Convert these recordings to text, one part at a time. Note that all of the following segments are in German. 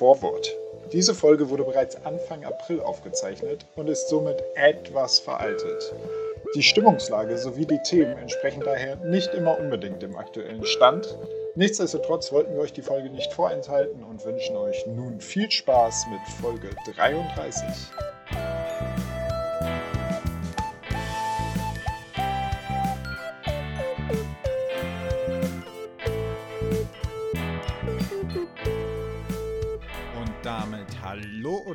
Vorwort. Diese Folge wurde bereits Anfang April aufgezeichnet und ist somit etwas veraltet. Die Stimmungslage sowie die Themen entsprechen daher nicht immer unbedingt dem aktuellen Stand. Nichtsdestotrotz wollten wir euch die Folge nicht vorenthalten und wünschen euch nun viel Spaß mit Folge 33.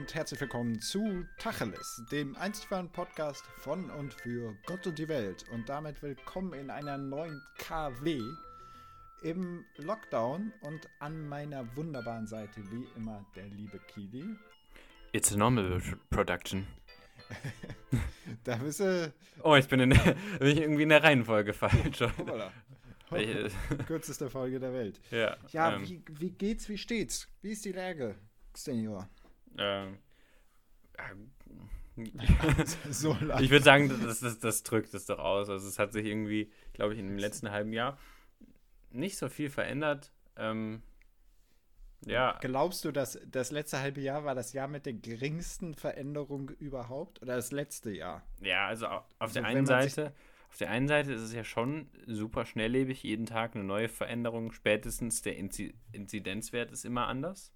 und herzlich willkommen zu Tacheles, dem einzig wahren Podcast von und für Gott und die Welt. Und damit willkommen in einer neuen KW im Lockdown und an meiner wunderbaren Seite wie immer der liebe Kili. It's a normal production. Da bist du. Oh, ich bin, in der, bin ich irgendwie in der Reihenfolge falsch. Hoppala. Kürzeste Folge der Welt. ja. Ja, ähm, wie, wie geht's, wie steht's? Wie ist die Lage, Senior? Ähm, so ich würde sagen, das, das, das drückt es doch aus. Also es hat sich irgendwie, glaube ich, in dem letzten halben Jahr nicht so viel verändert. Ähm, ja, Glaubst du, dass das letzte halbe Jahr war das Jahr mit der geringsten Veränderung überhaupt? Oder das letzte Jahr? ja, also au- auf der Also einen man sich- Seite, auf der einen Seite ist es ja schon super schnelllebig, jeden Tag eine neue Veränderung. Spätestens der Inzi Inzidenzwert ist immer anders.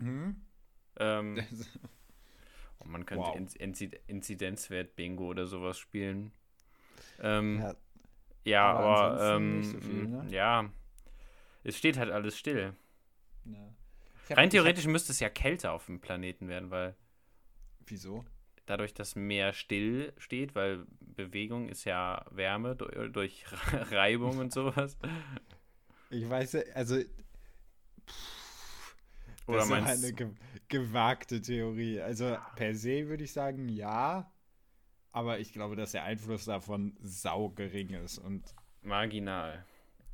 Hm? Ähm, Und man könnte Wow. Inz Inzid Inzidenzwert Bingo oder sowas spielen. Ähm, ja, Ja, aber aber, ähm, nicht so viel, ne? ja, es steht halt alles still. ja. Hab- Rein theoretisch müsste es ja kälter auf dem Planeten werden, weil Hab, wieso? dadurch, dass mehr still steht, weil Bewegung ist ja Wärme durch, durch Reibung und sowas. Ich weiß, also. Oder das ist meinst eine ge gewagte Theorie. Also per se würde ich sagen, ja. Aber ich glaube, dass der Einfluss davon sau gering ist und marginal.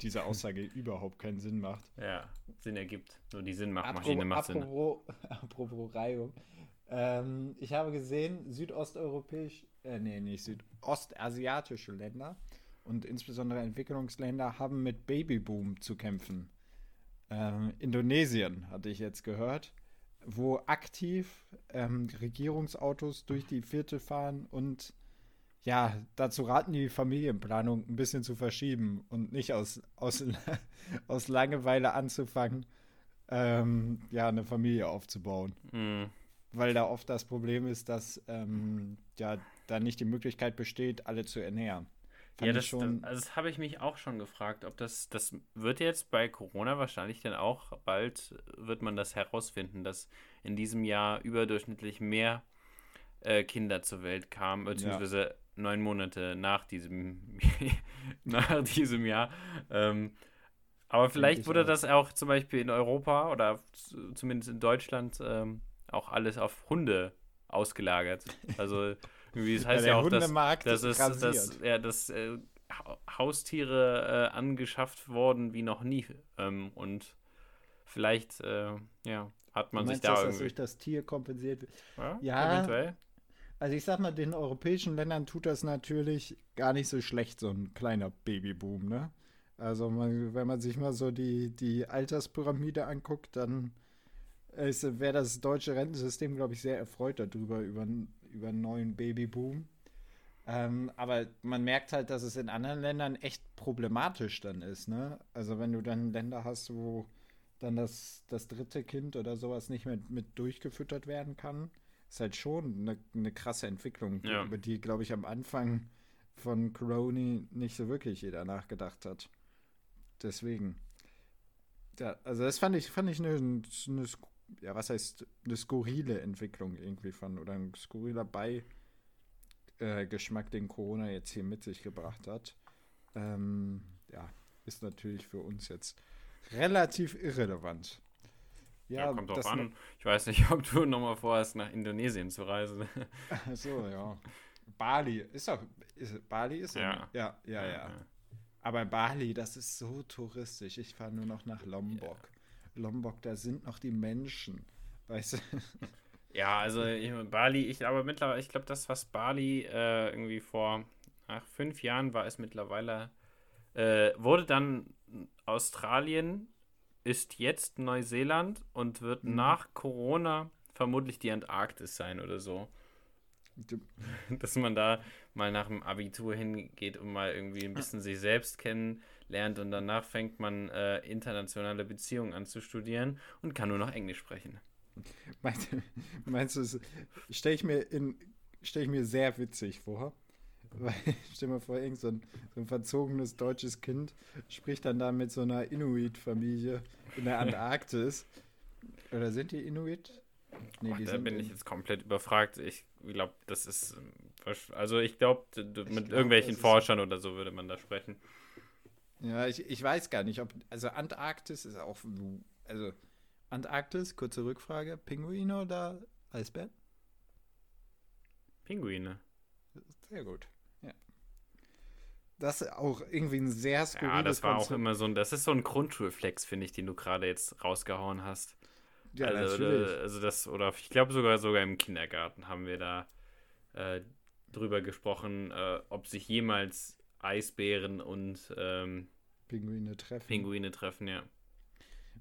diese Aussage überhaupt keinen Sinn macht. Ja, Sinn ergibt. Nur die Sinnmachmaschine Apropos, macht Sinn. apropos, apropos Reibung. Ähm, ich habe gesehen, südosteuropäisch, äh, nee, nicht südostasiatische Länder und insbesondere Entwicklungsländer haben mit Babyboom zu kämpfen. Ähm, Indonesien hatte ich jetzt gehört, wo aktiv ähm, Regierungsautos durch die Viertel fahren und ja, dazu raten, die Familienplanung ein bisschen zu verschieben und nicht aus, aus, aus Langeweile anzufangen, ähm, ja, eine Familie aufzubauen. Mhm. Weil da oft das Problem ist, dass ähm, ja da nicht die Möglichkeit besteht, alle zu ernähren. Fand Ja, das, schon. das, also das habe ich mich auch schon gefragt, ob das, das wird jetzt bei Corona wahrscheinlich dann auch bald, wird man das herausfinden, dass in diesem Jahr überdurchschnittlich mehr äh, Kinder zur Welt kamen, beziehungsweise neun Monate nach diesem, nach diesem Jahr. Ähm, aber vielleicht ich wurde das auch zum Beispiel in Europa oder zumindest in Deutschland ähm, auch alles auf Hunde ausgelagert. Also irgendwie, das heißt der ja, auch, dass das ist, rasiert. dass, ja, dass äh, Ha- Haustiere äh, angeschafft worden wie noch nie. Ähm, und vielleicht, äh, ja, hat man Du sich da dass das irgendwie. durch das Tier kompensiert wird? Ja, Ja. eventuell. Also ich sag mal, den europäischen Ländern tut das natürlich gar nicht so schlecht, so ein kleiner Babyboom, ne? Also man, wenn man sich mal so die, die Alterspyramide anguckt, dann wäre das deutsche Rentensystem, glaube ich, sehr erfreut darüber, über, über einen neuen Babyboom. Ähm, aber man merkt halt, dass es in anderen Ländern echt problematisch dann ist, ne? Also wenn du dann Länder hast, wo dann das, das dritte Kind oder sowas nicht mehr mit durchgefüttert werden kann, ist halt schon eine, eine krasse Entwicklung, Ja. über die, glaube ich, am Anfang von Corona nicht so wirklich jeder nachgedacht hat. Deswegen. Ja, also das fand ich, fand ich eine, eine, ja, was heißt, eine skurrile Entwicklung irgendwie von, oder ein skurriler Bei, äh, den Corona jetzt hier mit sich gebracht hat. Ähm, ja, ist natürlich für uns jetzt relativ irrelevant. Ja, kommt drauf an. Ich weiß nicht, ob du nochmal vorhast, nach Indonesien zu reisen. Ach so, ja. Bali ist doch. Ist, Bali ist Ja. ja. Ja, ja, ja. Aber Bali, das ist so touristisch. Ich fahre nur noch nach Lombok. Lombok, da sind noch die Menschen. Weißt du? Ja, also ich, Bali, ich aber mittlerweile, ich glaube, das, was Bali äh, irgendwie vor ach, fünf Jahren war, ist mittlerweile, äh, wurde dann Australien ist jetzt Neuseeland und wird Mhm. nach Corona vermutlich die Antarktis sein oder so. Dass man da mal nach dem Abitur hingeht und mal irgendwie ein bisschen sich selbst kennenlernt und danach fängt man äh, internationale Beziehungen an zu studieren und kann nur noch Englisch sprechen. Meinst, meinst du, stelle ich, mir in- stell ich mir sehr witzig vor? Weil, stell mal vor, irgend so ein, so ein verzogenes deutsches Kind spricht dann da mit so einer Inuit-Familie in der Antarktis. Oder sind die Inuit? Nee, Boah, die da bin in- ich jetzt komplett überfragt. Ich glaube, das ist. ähm, Also, ich glaube, mit glaub, irgendwelchen Forschern oder so würde man da sprechen. Ja, ich, ich weiß gar nicht, ob. Also Antarktis ist auch. Also Antarktis, kurze Rückfrage: Pinguine oder Eisbären? Pinguine. Sehr gut. Ja. Das ist auch irgendwie ein sehr skurriles Ja, das war auch Konzept. immer so ein. Das ist so ein Grundschulflex, finde ich, den du gerade jetzt rausgehauen hast. Ja, also, natürlich. also das, oder ich glaube sogar sogar im Kindergarten haben wir da äh, drüber gesprochen, äh, ob sich jemals Eisbären und ähm, Pinguine treffen. Pinguine treffen, ja.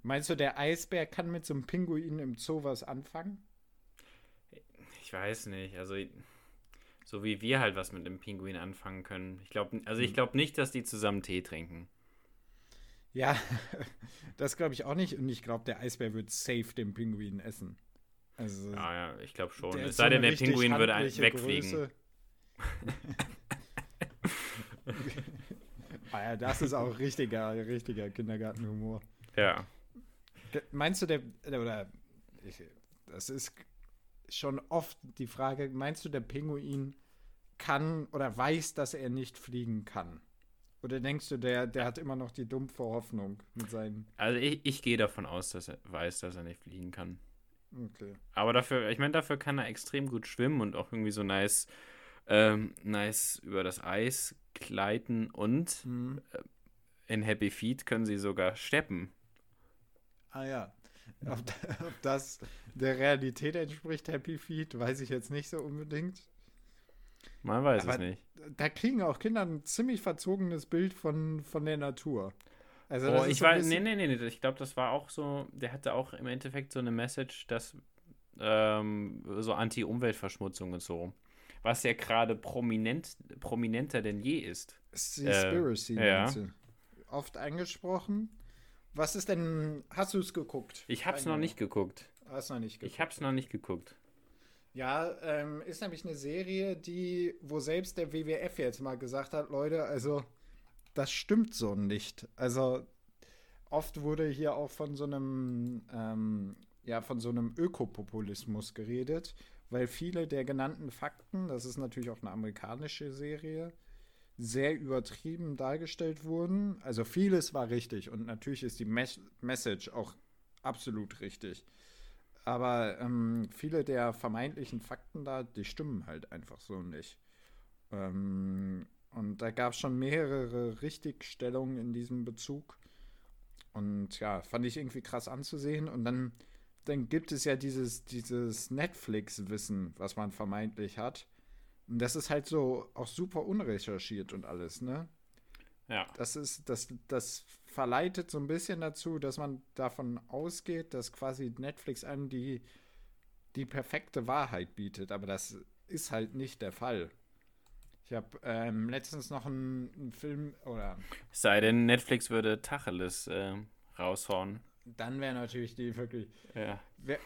Meinst du, der Eisbär kann mit so einem Pinguin im Zoo was anfangen? Ich weiß nicht, also so wie wir halt was mit dem Pinguin anfangen können. Ich glaube, also Hm. ich glaube nicht, dass die zusammen Tee trinken. Ja, das glaube ich auch nicht. Und ich glaube, der Eisbär wird safe den Pinguin essen. Also, Ja, ja, ich glaube schon. Es sei denn, der Pinguin würde wegfliegen. Ah ja, das ist auch richtiger, richtiger Kindergartenhumor. Ja. Meinst du, der, oder, ich, das ist schon oft die Frage, meinst du, der Pinguin kann oder weiß, dass er nicht fliegen kann? Oder denkst du, der, der hat immer noch die dumpfe Hoffnung mit seinen. Also ich, ich gehe davon aus, dass er weiß, dass er nicht fliegen kann. Okay. Aber dafür, ich meine, dafür kann er extrem gut schwimmen und auch irgendwie so nice, ähm, nice über das Eis gleiten und Hm. in Happy Feet können sie sogar steppen. Ah ja. Ob, ob das der Realität entspricht, Happy Feet, weiß ich jetzt nicht so unbedingt. Man weiß Aber es nicht. Da kriegen auch Kinder ein ziemlich verzogenes Bild von, von der Natur. Also Oh, ich so weiß, nee, nee, nee, ich glaube, das war auch so, der hatte auch im Endeffekt so eine Message, dass ähm, so Anti-Umweltverschmutzung und so, was ja gerade prominent, prominenter denn je ist. Seaspiracy, Äh, ja. Oft angesprochen. Was ist denn, hast du es geguckt? Ich hab's Eine- noch nicht geguckt. Hast noch nicht geguckt. Ich hab's noch nicht geguckt. Ja, ähm, ist nämlich eine Serie, die, wo selbst der WWF jetzt mal gesagt hat, Leute, also das stimmt so nicht. Also oft wurde hier auch von so einem, ähm, ja, von so einem Ökopopulismus geredet, weil viele der genannten Fakten, das ist natürlich auch eine amerikanische Serie, sehr übertrieben dargestellt wurden. Also vieles war richtig und natürlich ist die Mes Message auch absolut richtig. Aber ähm, viele der vermeintlichen Fakten da, die stimmen halt einfach so nicht. Ähm, und da gab es schon mehrere Richtigstellungen in diesem Bezug. Und ja, fand ich irgendwie krass anzusehen. Und dann, dann gibt es ja dieses, dieses Netflix-Wissen, was man vermeintlich hat. Und das ist halt so auch super unrecherchiert und alles, ne? Ja. Das ist, das, das verleitet so ein bisschen dazu, dass man davon ausgeht, dass quasi Netflix einem die, die perfekte Wahrheit bietet. Aber das ist halt nicht der Fall. Ich habe ähm, letztens noch einen, einen Film, oder Es sei denn, Netflix würde Tacheles äh, raushauen. Dann wäre natürlich die wirklich. Ja.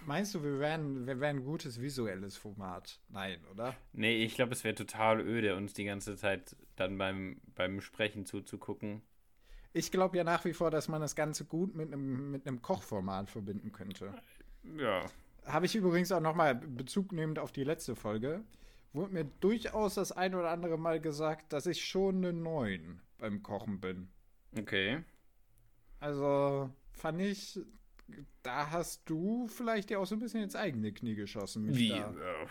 Meinst du, wir wären, wir wären ein gutes visuelles Format? Nein, oder? Nee, ich glaube, es wäre total öde, uns die ganze Zeit dann beim, beim Sprechen zuzugucken. Ich glaube ja nach wie vor, dass man das Ganze gut mit einem mit einem Kochformat verbinden könnte. Ja. Habe ich übrigens auch nochmal Bezug nehmend auf die letzte Folge, wurde mir durchaus das ein oder andere Mal gesagt, dass ich schon eine 9 beim Kochen bin. Okay. Also fand ich, da hast du vielleicht ja auch so ein bisschen ins eigene Knie geschossen. Wie? Da. Äh,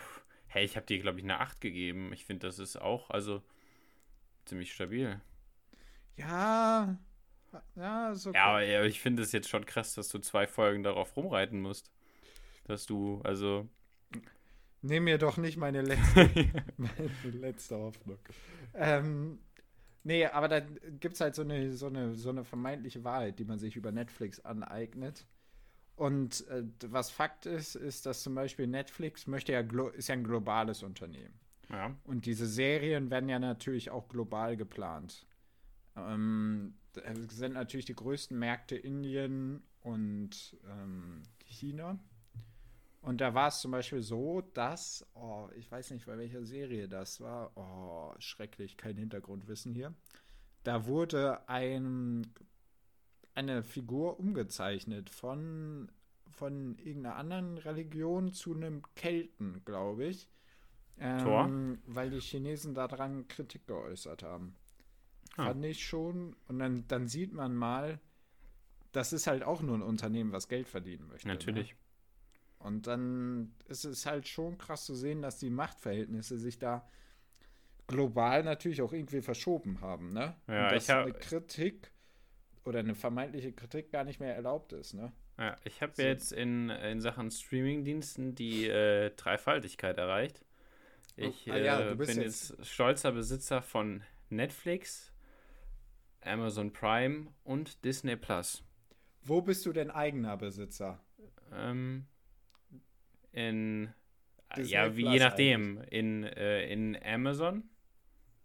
hey, ich habe dir, glaube ich, eine 8 gegeben. Ich finde, das ist auch, also, ziemlich stabil. Ja, ja, ist okay. Ja, aber ich finde es jetzt schon krass, dass du zwei Folgen darauf rumreiten musst. Dass du, also. Nimm mir doch nicht meine letzte, meine letzte Hoffnung. Ähm, Nee, aber da gibt es halt so eine, so, eine, so eine vermeintliche Wahrheit, die man sich über Netflix aneignet. Und äh, was Fakt ist, ist, dass zum Beispiel Netflix möchte ja ist ja ein globales Unternehmen. Ja. Und diese Serien werden ja natürlich auch global geplant. Ähm, sind natürlich die größten Märkte Indien und ähm, China. Und da war es zum Beispiel so, dass, oh, ich weiß nicht, bei welcher Serie das war, oh, schrecklich, kein Hintergrundwissen hier. Da wurde ein, eine Figur umgezeichnet von, von irgendeiner anderen Religion zu einem Kelten, glaube ich. Ähm, Tor? Weil die Chinesen daran Kritik geäußert haben. Ah. Fand ich schon. Und dann, dann sieht man mal, das ist halt auch nur ein Unternehmen, was Geld verdienen möchte. Ne? Natürlich. Ne? Und dann ist es halt schon krass zu sehen, dass die Machtverhältnisse sich da global natürlich auch irgendwie verschoben haben, ne? Ja, Und dass ich hab, eine Kritik oder eine vermeintliche Kritik gar nicht mehr erlaubt ist, ne? Ja, ich habe so. jetzt in, in Sachen Streamingdiensten die äh, Dreifaltigkeit erreicht. Ich oh, ah, ja, äh, bin jetzt, jetzt stolzer Besitzer von Netflix, Amazon Prime und Disney Plus. Wo bist du denn eigener Besitzer? Ähm, in Disney ja, wie, je nachdem, in, äh, in Amazon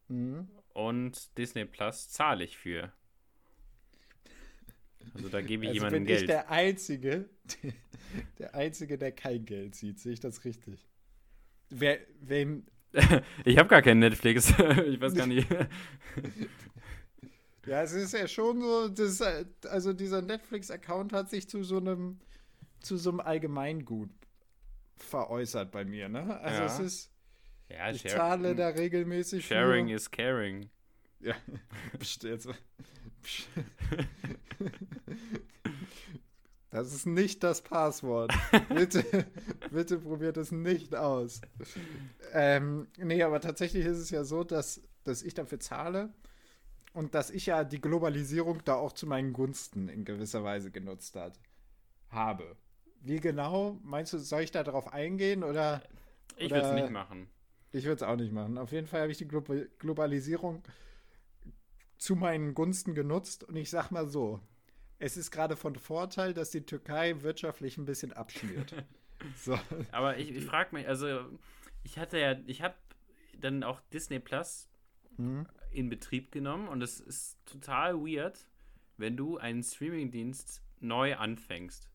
mhm. und Disney Plus zahle ich für. Also da gebe ich also jemandem bin Geld. Ich der Einzige, der Einzige, der kein Geld sieht, sehe ich das richtig? Wer, wem. ich habe gar keinen Netflix. ich weiß gar nicht. ja, es ist ja schon so, das, also dieser Netflix-Account hat sich zu so einem, zu so einem Allgemeingut veräußert bei mir, ne? Also ja. es ist. Ja, ich zahle da regelmäßig. Sharing für, is caring. Ja, jetzt. Das ist nicht das Passwort. bitte, bitte probiert es nicht aus. Ähm, nee, aber tatsächlich ist es ja so, dass, dass ich dafür zahle und dass ich ja die Globalisierung da auch zu meinen Gunsten in gewisser Weise genutzt hat, habe. Wie genau? Meinst du, soll ich da drauf eingehen oder? Ich würde es nicht machen. Ich würde es auch nicht machen. Auf jeden Fall habe ich die Glo Globalisierung zu meinen Gunsten genutzt und ich sag mal so, es ist gerade von Vorteil, dass die Türkei wirtschaftlich ein bisschen abschmiert. so. Aber ich, ich frage mich, also ich hatte ja, ich habe dann auch Disney Plus mhm. in Betrieb genommen und es ist total weird, wenn du einen Streamingdienst neu anfängst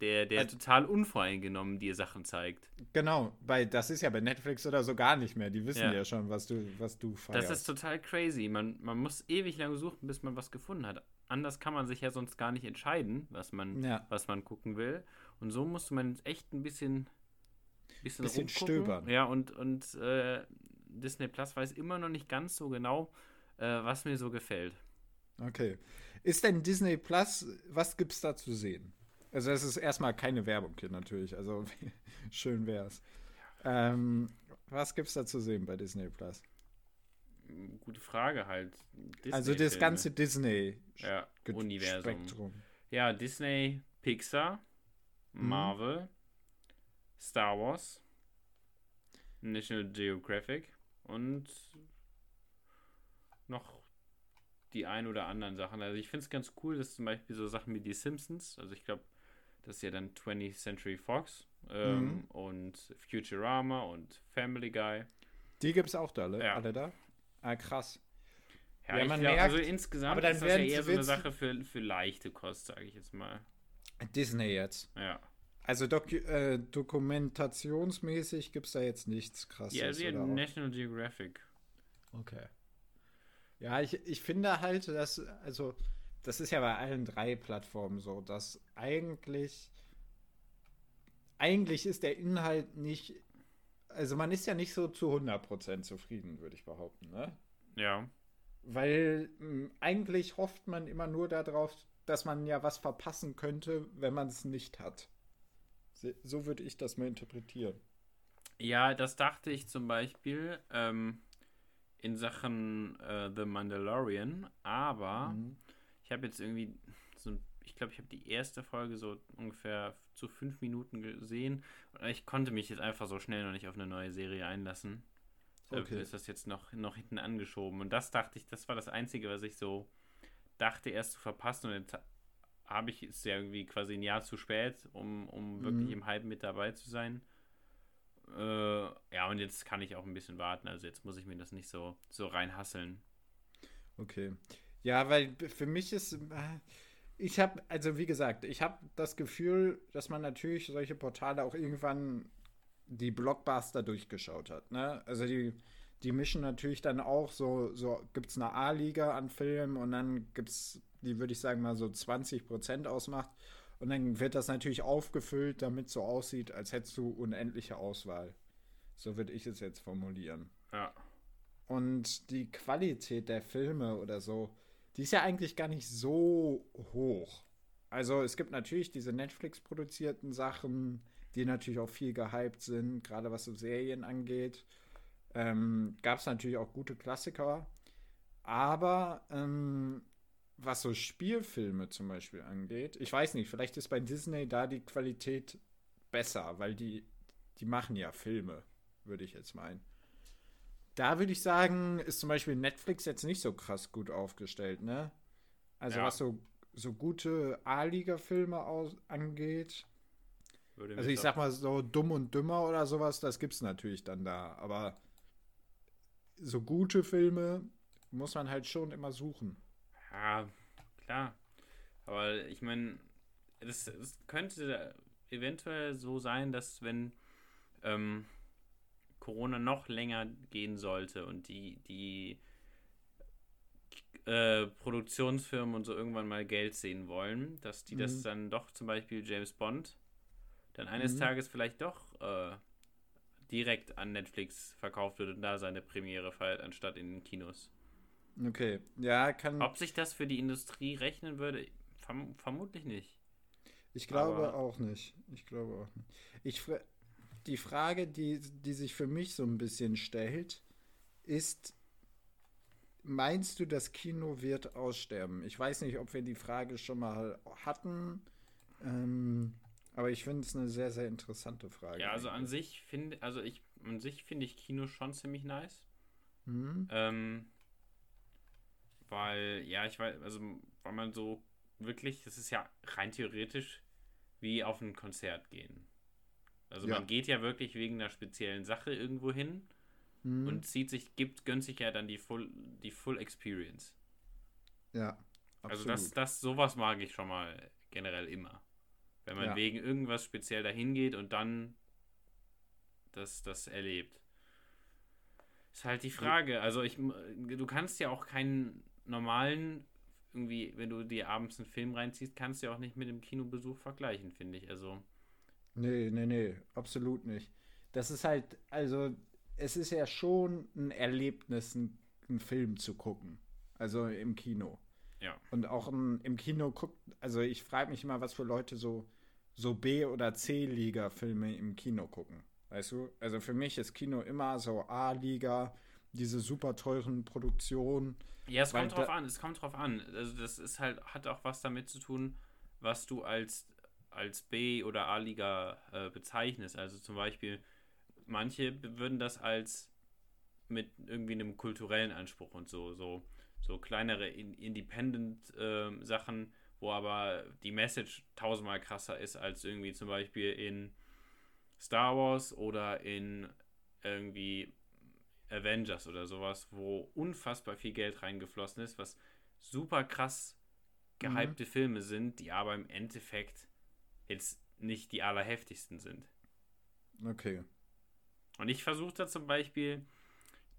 der, der also, total unvoreingenommen dir Sachen zeigt. Genau, weil das ist ja bei Netflix oder so gar nicht mehr. Die wissen ja, ja schon, was du, was du feierst. Das ist total crazy. Man, man muss ewig lange suchen, bis man was gefunden hat. Anders kann man sich ja sonst gar nicht entscheiden, was man, ja. was man gucken will. Und so musst du man echt ein bisschen, bisschen, bisschen stöbern. Ja, und, und äh, Disney Plus weiß immer noch nicht ganz so genau, äh, was mir so gefällt. Okay. Ist denn Disney Plus, was gibt es da zu sehen? Also es ist erstmal keine Werbung hier natürlich. Also schön wär's. Ähm, was gibt's da zu sehen bei Disney Plus? Gute Frage halt. Disney also das ganze Disney ja. Ja, Disney, Pixar, mhm. Marvel, Star Wars, National Geographic und noch die ein oder anderen Sachen. Also ich finde es ganz cool, dass zum Beispiel so Sachen wie die Simpsons, also ich glaube, das ist ja dann 20th Century Fox ähm, mhm. und Futurama und Family Guy. Die gibt es auch da, alle, ja. alle da? Ah, krass. Ja, ja man glaub, merkt, also insgesamt aber dann ist das ja eher so eine Sache für, für leichte Kost, sage ich jetzt mal. Disney jetzt. Ja. Also Doku äh, dokumentationsmäßig gibt es da jetzt nichts krasses. Ja, also National Geographic. Okay. Ja, ich, ich finde halt, dass, also das ist ja bei allen drei Plattformen so, dass eigentlich eigentlich ist der Inhalt nicht also man ist ja nicht so zu 100% zufrieden, würde ich behaupten, ne? Ja. Weil mh, hm, eigentlich hofft man immer nur darauf, dass man ja was verpassen könnte, wenn man es nicht hat. So würde ich das mal interpretieren. Ja, das dachte ich zum Beispiel ähm, in Sachen äh, The Mandalorian, aber mhm. Ich habe jetzt irgendwie so ich glaube, ich habe die erste Folge so ungefähr zu fünf Minuten gesehen. Und ich konnte mich jetzt einfach so schnell noch nicht auf eine neue Serie einlassen. okay. ist das jetzt noch, noch hinten angeschoben. Und das dachte ich, das war das Einzige, was ich so dachte, erst zu verpassen. Und jetzt habe ich es ja irgendwie quasi ein Jahr zu spät, um, um mhm. wirklich im Hype mit dabei zu sein. Äh, ja, und jetzt kann ich auch ein bisschen warten. Also jetzt muss ich mir das nicht so, so reinhasseln. Okay. Ja, weil für mich ist. Äh, ich habe, also wie gesagt, ich habe das Gefühl, dass man natürlich solche Portale auch irgendwann die Blockbuster durchgeschaut hat. Ne? Also die, die mischen natürlich dann auch so, so gibt es eine A-Liga an Filmen und dann gibt es, die würde ich sagen mal so 20 Prozent ausmacht. Und dann wird das natürlich aufgefüllt, damit so aussieht, als hättest du unendliche Auswahl. So würde ich es jetzt formulieren. Ja. Und die Qualität der Filme oder so, die ist ja eigentlich gar nicht so hoch. Also es gibt natürlich diese Netflix-produzierten Sachen, die natürlich auch viel gehypt sind, gerade was so Serien angeht. Ähm, Gab es natürlich auch gute Klassiker. Aber ähm, was so Spielfilme zum Beispiel angeht, ich weiß nicht, vielleicht ist bei Disney da die Qualität besser, weil die, die machen ja Filme, würde ich jetzt meinen. Da würde ich sagen, ist zum Beispiel Netflix jetzt nicht so krass gut aufgestellt, ne? Also ja. was so, so gute A-Liga-Filme angeht. also ich sag mal so Dumm und Dümmer oder sowas, das gibt's natürlich dann da. Aber so gute Filme muss man halt schon immer suchen. Ja, klar. Aber ich meine, es könnte eventuell so sein, dass wenn ähm, Corona noch länger gehen sollte und die, die äh, Produktionsfirmen und so irgendwann mal Geld sehen wollen, dass die mhm. das dann doch zum Beispiel James Bond dann eines mhm. Tages vielleicht doch äh, direkt an Netflix verkauft wird und da seine Premiere feiert, anstatt in den Kinos. Okay, ja, kann. Ob sich das für die Industrie rechnen würde, verm vermutlich nicht. Ich glaube Aber auch nicht. Ich glaube auch nicht. Ich, die Frage, die, die sich für mich so ein bisschen stellt, ist, meinst du, das Kino wird aussterben? Ich weiß nicht, ob wir die Frage schon mal hatten, ähm, aber ich finde es eine sehr, sehr interessante Frage. Ja, also an sich finde, also ich, an sich finde ich Kino schon ziemlich nice. Mhm. Ähm, weil, ja, ich weiß, also, weil man so wirklich, das ist ja rein theoretisch wie auf ein Konzert gehen. Also ja. man geht ja wirklich wegen einer speziellen Sache irgendwo hin mhm. und zieht sich, gibt, gönnt sich ja dann die Full, die Full Experience. Ja. Absolut. Also das, das, sowas mag ich schon mal generell immer. Wenn man ja. wegen irgendwas speziell dahin geht und dann das, das erlebt. Ist halt die Frage. Also ich, du kannst ja auch keinen normalen, irgendwie, wenn du dir abends einen Film reinziehst, kannst du ja auch nicht mit dem Kinobesuch vergleichen, finde ich. Also Nee, nee, nee, absolut nicht. Das ist halt, also, es ist ja schon ein Erlebnis, einen, einen Film zu gucken. Also im Kino. Ja. Und auch im, im Kino guckt, also ich frage mich immer, was für Leute so, so B- oder C-Liga-Filme im Kino gucken. Weißt du? Also für mich ist Kino immer so A-Liga, diese super teuren Produktionen. Ja, es kommt drauf an, es kommt drauf an. Also das ist halt, hat auch was damit zu tun, was du als als B- oder A-Liga äh, bezeichnest. Also zum Beispiel, manche würden das als mit irgendwie einem kulturellen Anspruch und so, so, so kleinere Independent-Sachen, ähm, äh, wo aber die Message tausendmal krasser ist als irgendwie zum Beispiel in Star Wars oder in irgendwie Avengers oder sowas, wo unfassbar viel Geld reingeflossen ist, was super krass gehypte mhm. Filme sind, die aber im Endeffekt jetzt nicht die allerheftigsten sind. Okay. Und ich versuche da zum Beispiel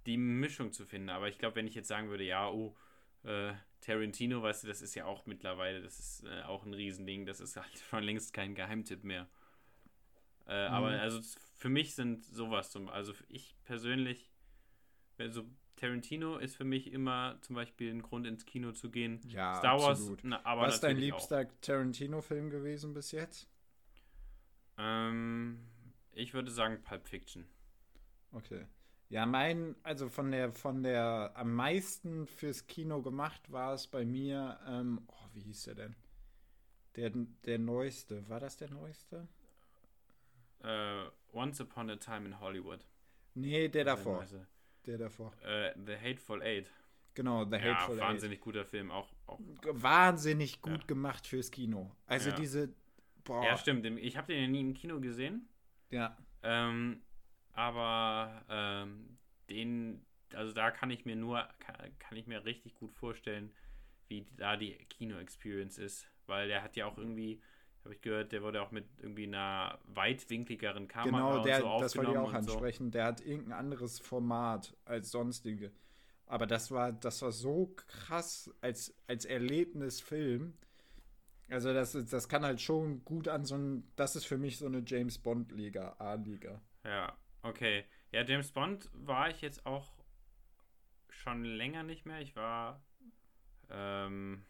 die Mischung zu finden, aber ich glaube, wenn ich jetzt sagen würde, ja, oh, äh, Tarantino, weißt du, das ist ja auch mittlerweile, das ist äh, auch ein Riesending, das ist halt schon längst kein Geheimtipp mehr. Äh, mhm. Aber also für mich sind sowas zum, also ich persönlich, also Tarantino ist für mich immer zum Beispiel ein Grund ins Kino zu gehen. Ja, Star Wars, na, aber Was ist dein liebster Tarantino-Film gewesen bis jetzt? Ähm, ich würde sagen Pulp Fiction. Okay. Ja, mein, also von der, von der am meisten fürs Kino gemacht war es bei mir, ähm, oh, wie hieß der denn? Der, der neueste, war das der neueste? Uh, Once Upon a Time in Hollywood. Nee, der davor. Der der davor? Äh, The Hateful Eight. Genau, The Hateful ja, wahnsinnig Eight. guter Film, auch, auch. Wahnsinnig gut ja. gemacht fürs Kino. Also ja. diese. Boah. Ja, stimmt. Ich habe den ja nie im Kino gesehen. Ja. Ähm, aber ähm, den, also da kann ich mir nur, kann, kann ich mir richtig gut vorstellen, wie da die Kino-Experience ist. Weil der hat ja auch irgendwie, habe ich gehört, der wurde auch mit irgendwie einer weitwinkligeren Kamera genau, der, so das wollte ich auch ansprechen. So. Der hat irgendein anderes Format als sonstige. Aber das war, das war so krass als, als Erlebnisfilm. Also das, das kann halt schon gut an so ein, das ist für mich so eine James Bond-Liga, A-Liga. Ja, okay. Ja, James Bond war ich jetzt auch schon länger nicht mehr. Ich war, ähm,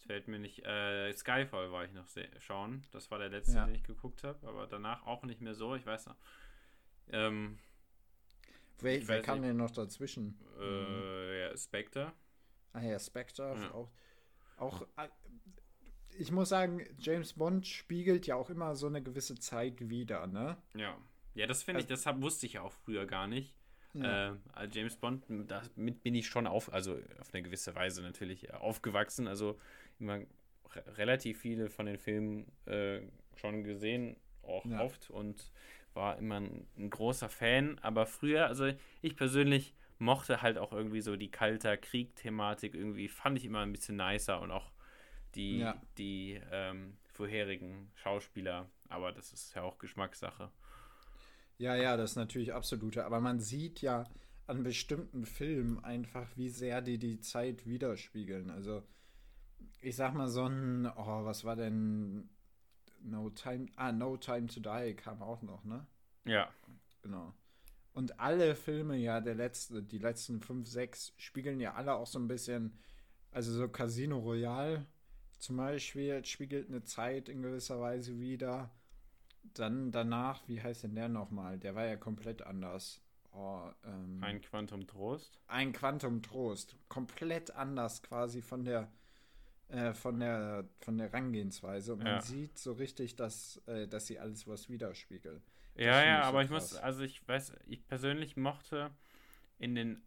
es fällt mir nicht, äh, Skyfall war ich noch schauen. Das war der letzte, ja. den ich geguckt habe, aber danach auch nicht mehr so. Ich weiß noch. Ähm, Wer, wer kam denn noch dazwischen? Äh, ja, Spectre. Ah ja, Spectre. Ja. Auch, auch, äh, ich muss sagen, James Bond spiegelt ja auch immer so eine gewisse Zeit wieder, ne? Ja. Ja, das finde ich, also, das wusste ich ja auch früher gar nicht. Ja. Äh, James Bond, damit bin ich schon auf, also auf eine gewisse Weise natürlich äh, aufgewachsen. Also immer relativ viele von den Filmen äh, schon gesehen, auch ja. oft. Und war immer ein, ein, großer Fan, aber früher, also ich persönlich mochte halt auch irgendwie so die kalter Krieg-Thematik irgendwie, fand ich immer ein bisschen nicer und auch die, ja. die ähm, vorherigen Schauspieler, aber das ist ja auch Geschmackssache. Ja, ja, das ist natürlich absolute, aber man sieht ja an bestimmten Filmen einfach, wie sehr die die Zeit widerspiegeln. Also, ich sag mal so ein, oh, was war denn No Time, ah, No Time to Die kam auch noch, ne? Ja. Genau. Und alle Filme ja, der letzte, die letzten fünf, sechs, spiegeln ja alle auch so ein bisschen, also so Casino Royale zum Beispiel spiegelt eine Zeit in gewisser Weise wieder. Dann danach, wie heißt denn der nochmal? Der war ja komplett anders. Oh, ähm, ein Quantum Trost? Ein Quantum Trost. Komplett anders quasi von der äh, von der von der Herangehensweise und ja. man sieht so richtig, dass, äh, dass sie alles was widerspiegelt. Das ja, ja, aber so ich muss, also ich weiß, ich persönlich mochte in den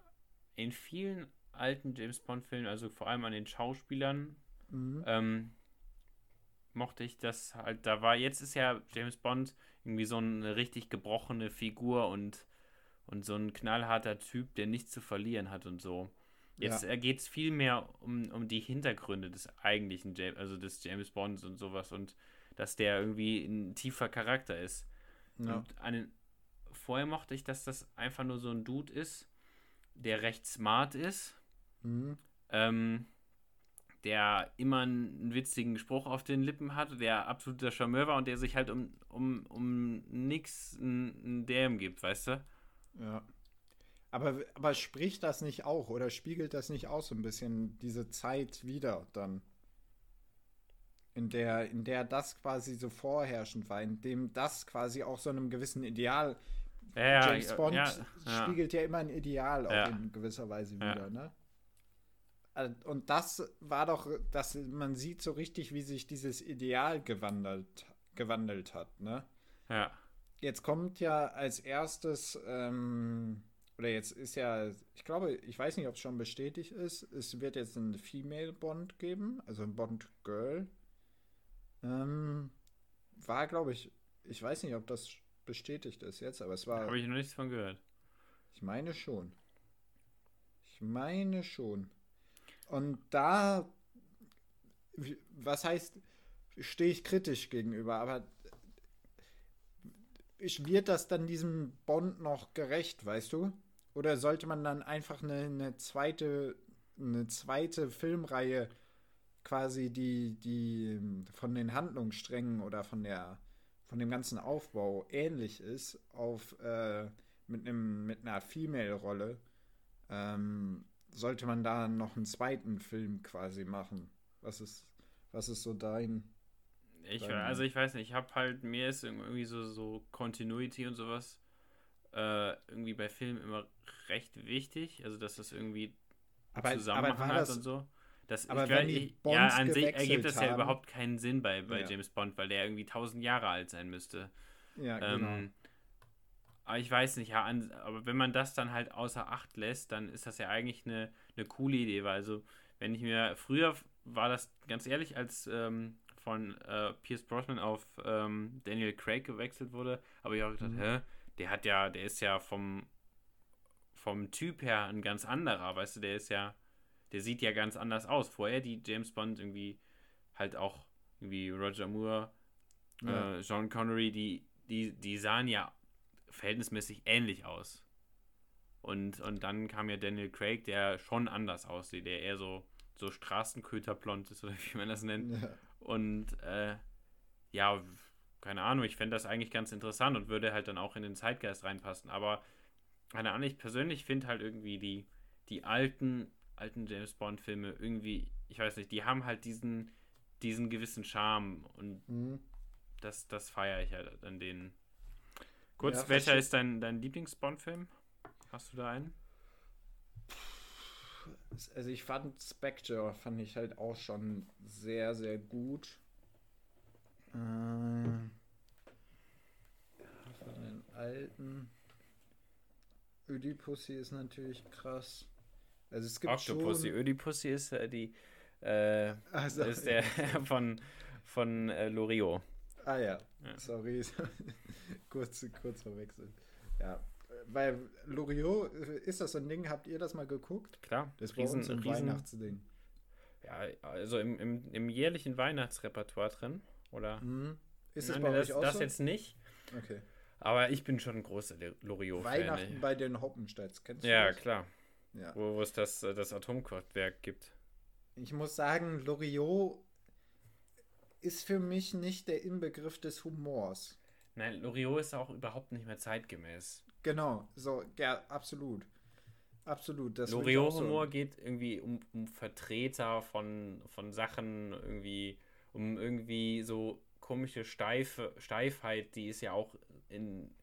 in vielen alten James Bond Filmen, also vor allem an den Schauspielern, mhm. ähm, mochte ich das halt, da war, jetzt ist ja James Bond irgendwie so eine richtig gebrochene Figur und, und so ein knallharter Typ, der nichts zu verlieren hat und so. Jetzt ja. geht es viel mehr um, um die Hintergründe des eigentlichen James, also des James Bonds und sowas und dass der irgendwie ein tiefer Charakter ist. Ja. Und einen, vorher mochte ich, dass das einfach nur so ein Dude ist, der recht smart ist, mhm. ähm, der immer einen witzigen Spruch auf den Lippen hat, der absoluter Charmeur war und der sich halt um, um, um nix ein DM gibt, weißt du? Ja. Aber, aber spricht das nicht auch oder spiegelt das nicht auch so ein bisschen diese Zeit wieder dann? In der, in der das quasi so vorherrschend war, in dem das quasi auch so einem gewissen Ideal. Ja, James Bond ja, ja, spiegelt ja immer ein Ideal auch in gewisser Weise wieder, ne? Äh, und das war doch, dass man sieht so richtig, wie sich dieses Ideal gewandelt, gewandelt hat, ne? Ja. Jetzt kommt ja als erstes ähm, oder jetzt ist ja, ich glaube, ich weiß nicht, ob es schon bestätigt ist, es wird jetzt einen Female Bond geben, also ein Bond Girl. Ähm, war, glaube ich, ich weiß nicht, ob das bestätigt ist jetzt, aber es war. Habe ich noch nichts von gehört. Ich meine schon. Ich meine schon. Und da, was heißt, stehe ich kritisch gegenüber, aber wird das dann diesem Bond noch gerecht, weißt du? Oder sollte man dann einfach eine, eine zweite, eine zweite Filmreihe quasi die, die von den Handlungssträngen oder von der von dem ganzen Aufbau ähnlich ist, auf äh, mit einem mit einer Female-Rolle, ähm, sollte man da noch einen zweiten Film quasi machen. Was ist, was ist so dein ich, also ich weiß nicht, ich habe halt, mir ist irgendwie so, so Continuity und sowas äh, irgendwie bei Filmen immer recht wichtig. Also dass das irgendwie aber, Zusammenhang aber hat und so. Das, aber wenn die Bonds ja, an sich ergibt das haben, ja überhaupt keinen Sinn bei, bei ja. James Bond, weil der irgendwie tausend Jahre alt sein müsste. Ja, genau. Ähm, aber ich weiß nicht, ja, an, aber wenn man das dann halt außer Acht lässt, dann ist das ja eigentlich eine, eine coole Idee, weil also, wenn ich mir, früher war das ganz ehrlich, als ähm, von äh, Pierce Brosnan auf ähm, Daniel Craig gewechselt wurde, aber ich auch gedacht, mhm. hä, der hat ja, der ist ja vom, vom Typ her ein ganz anderer, weißt du, der ist ja, der sieht ja ganz anders aus. Vorher die James Bond irgendwie halt auch irgendwie Roger Moore, ja. äh, Sean Connery, die, die, die sahen ja verhältnismäßig ähnlich aus. Und, und dann kam ja Daniel Craig, der schon anders aussieht, der eher so, so Straßenköterblond ist, oder wie man das nennt. Ja. Und äh, ja, keine Ahnung, ich fände das eigentlich ganz interessant und würde halt dann auch in den Zeitgeist reinpassen. Aber keine Ahnung, ich persönlich finde halt irgendwie die, die alten, alten James Bond-Filme irgendwie, ich weiß nicht, die haben halt diesen, diesen gewissen Charme und mhm. das, das feiere ich halt an denen. Kurz, ja, welcher ist dein, dein Lieblings-Bond-Film? Hast du da einen? Also ich fand Spectre, fand ich halt auch schon sehr, sehr gut. Äh, von den alten. Ödipussy ist natürlich krass. Also es gibt Octopussy. schon... Ödipussy ist äh, die äh, also, ist der von, von äh, Loriot. Ah ja, ja. sorry. kurz, kurz verwechselt. Ja, weil Loriot, ist das so ein Ding, habt ihr das mal geguckt? Klar. Das Riesen, war ein Weihnachtsding. Ja, also im, im, im jährlichen Weihnachtsrepertoire drin, oder? Mhm. Ist es bei das, euch auch das so? jetzt nicht. Okay. Aber ich bin schon ein großer Loriot-Fan. Weihnachten bei den Hoppenstedts, kennst du Ja, das? klar. Ja. Wo, wo es das, das Atomkraftwerk gibt. Ich muss sagen, Loriot ist für mich nicht der Inbegriff des Humors. Nein, Loriot ist auch überhaupt nicht mehr zeitgemäß. Genau, so, ja, absolut. Absolut. Loriot-Humor so. geht irgendwie um, um Vertreter von, von Sachen, irgendwie, um irgendwie so komische Steife, Steifheit, die es ja auch in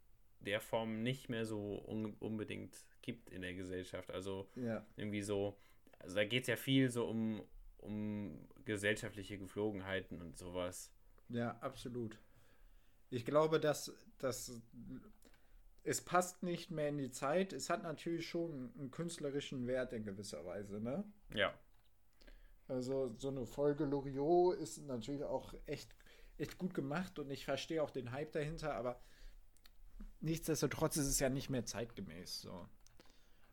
der Form nicht mehr so un unbedingt gibt in der Gesellschaft. Also ja. irgendwie so, also da geht es ja viel so um, um gesellschaftliche Geflogenheiten und sowas. Ja, absolut. Ich glaube, dass, dass es passt nicht mehr in die Zeit. Es hat natürlich schon einen künstlerischen Wert in gewisser Weise, ne? Ja. Also so eine Folge Loriot ist natürlich auch echt, echt gut gemacht und ich verstehe auch den Hype dahinter, aber nichtsdestotrotz ist es ja nicht mehr zeitgemäß. So.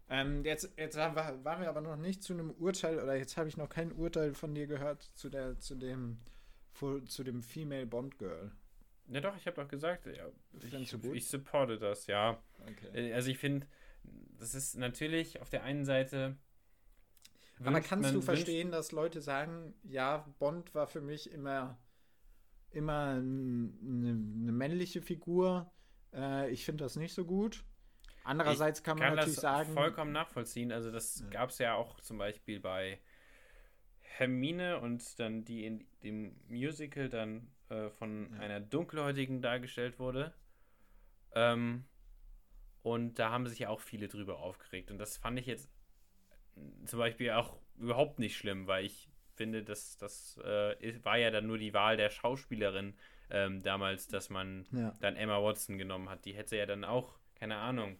Ähm, jetzt jetzt waren wir aber noch nicht zu einem Urteil, oder jetzt habe ich noch kein Urteil von dir gehört zu, der, zu, dem, zu dem Female Bond Girl. Ja, doch, ich habe doch gesagt, ja, ich, ich supporte das, ja. Okay. Äh, also ich finde, das ist natürlich auf der einen Seite. Aber kannst du verstehen, dass Leute sagen, ja, Bond war für mich immer, immer eine, eine männliche Figur. Äh, ich finde das nicht so gut. Andererseits kann man kann natürlich sagen. Vollkommen nachvollziehen. Also, das ja. gab es ja auch zum Beispiel bei Hermine und dann die in dem Musical dann äh, von ja. einer Dunkelhäutigen dargestellt wurde. Ähm, und da haben sich ja auch viele drüber aufgeregt. Und das fand ich jetzt zum Beispiel auch überhaupt nicht schlimm, weil ich finde, dass das äh, war ja dann nur die Wahl der Schauspielerin ähm, damals, dass man ja. dann Emma Watson genommen hat. Die hätte ja dann auch, keine Ahnung,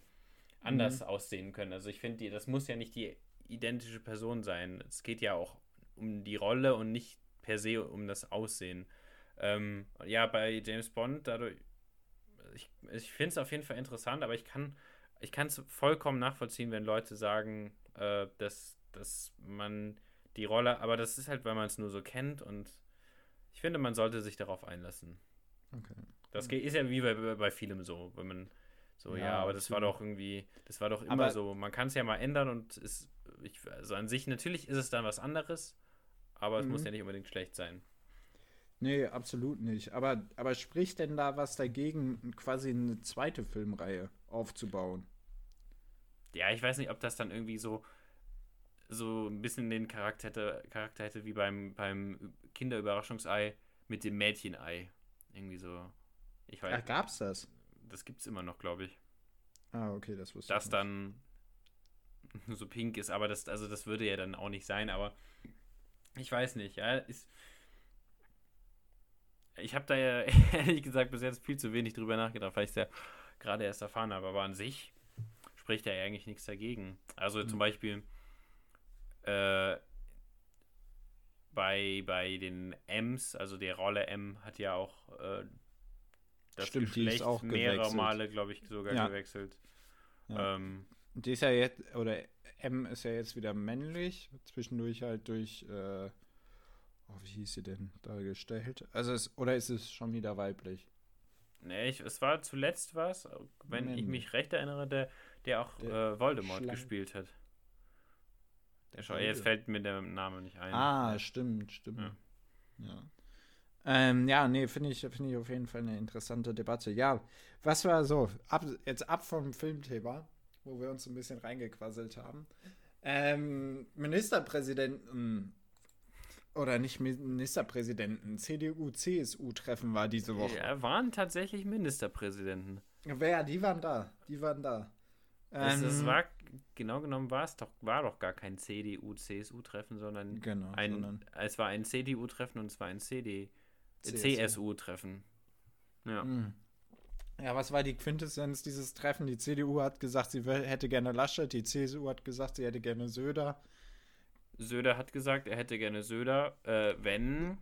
anders mhm. aussehen können. Also ich finde, das muss ja nicht die identische Person sein. Es geht ja auch um die Rolle und nicht per se um das Aussehen. Ähm, ja, bei James Bond, dadurch, ich, ich finde es auf jeden Fall interessant, aber ich kann ich es vollkommen nachvollziehen, wenn Leute sagen, äh, dass, dass man die Rolle, aber das ist halt, weil man es nur so kennt und ich finde, man sollte sich darauf einlassen. Okay. Das ist ja wie bei, bei vielem so, wenn man so, ja, ja aber das war doch irgendwie, das war doch immer aber so. Man kann es ja mal ändern und ist, ich, also an sich, natürlich ist es dann was anderes, aber es mhm. muss ja nicht unbedingt schlecht sein. Nee, absolut nicht. Aber, aber spricht denn da was dagegen, quasi eine zweite Filmreihe aufzubauen? Ja, ich weiß nicht, ob das dann irgendwie so, so ein bisschen den Charakter hätte, Charakter hätte wie beim, beim Kinderüberraschungsei mit dem Mädchenei. Irgendwie so. Ich weiß. Ach, gab's das? Das gibt's immer noch, glaube ich. Ah, okay, das wusste das ich. Das dann so pink ist, aber das, also das würde ja dann auch nicht sein, aber ich weiß nicht, ja, ist. Ich habe da ja ehrlich gesagt bis jetzt viel zu wenig drüber nachgedacht, weil ich es ja gerade erst erfahren habe. Aber an sich spricht ja eigentlich nichts dagegen. Also mhm. zum Beispiel äh, bei, bei den Ms, also die Rolle M hat ja auch äh, das Stimmt, Geschlecht auch mehrere gewechselt. Male, glaube ich, sogar ja. gewechselt. Ja. Ähm, die ist ja jetzt, oder M ist ja jetzt wieder männlich, zwischendurch halt durch, äh, oh, wie hieß sie denn dargestellt? Also es, oder ist es schon wieder weiblich? Nee, ich, es war zuletzt was, wenn männlich. ich mich recht erinnere, der, der auch der äh, Voldemort Schlang gespielt hat. Der Schau, jetzt fällt mir der Name nicht ein. Ah, stimmt, stimmt. Ja. Ja, ähm, ja nee, finde ich, find ich auf jeden Fall eine interessante Debatte. Ja, was war so, ab, jetzt ab vom Filmthema, wo wir uns ein bisschen reingequasselt haben. Ähm, Ministerpräsidenten oder nicht Ministerpräsidenten, CDU, CSU-Treffen war diese Woche. Ja, waren tatsächlich Ministerpräsidenten. Wer? Die waren da. Die waren da. Ähm, es, war, genau genommen war es doch, war doch gar kein CDU-CSU-Treffen, sondern, genau, ein, sondern es war ein CDU-Treffen und es war ein CD, CSU-Treffen. Ja. Mhm. Ja, was war die Quintessenz dieses Treffen? Die CDU hat gesagt, sie hätte gerne Laschet, die CSU hat gesagt, sie hätte gerne Söder. Söder hat gesagt, er hätte gerne Söder, äh, wenn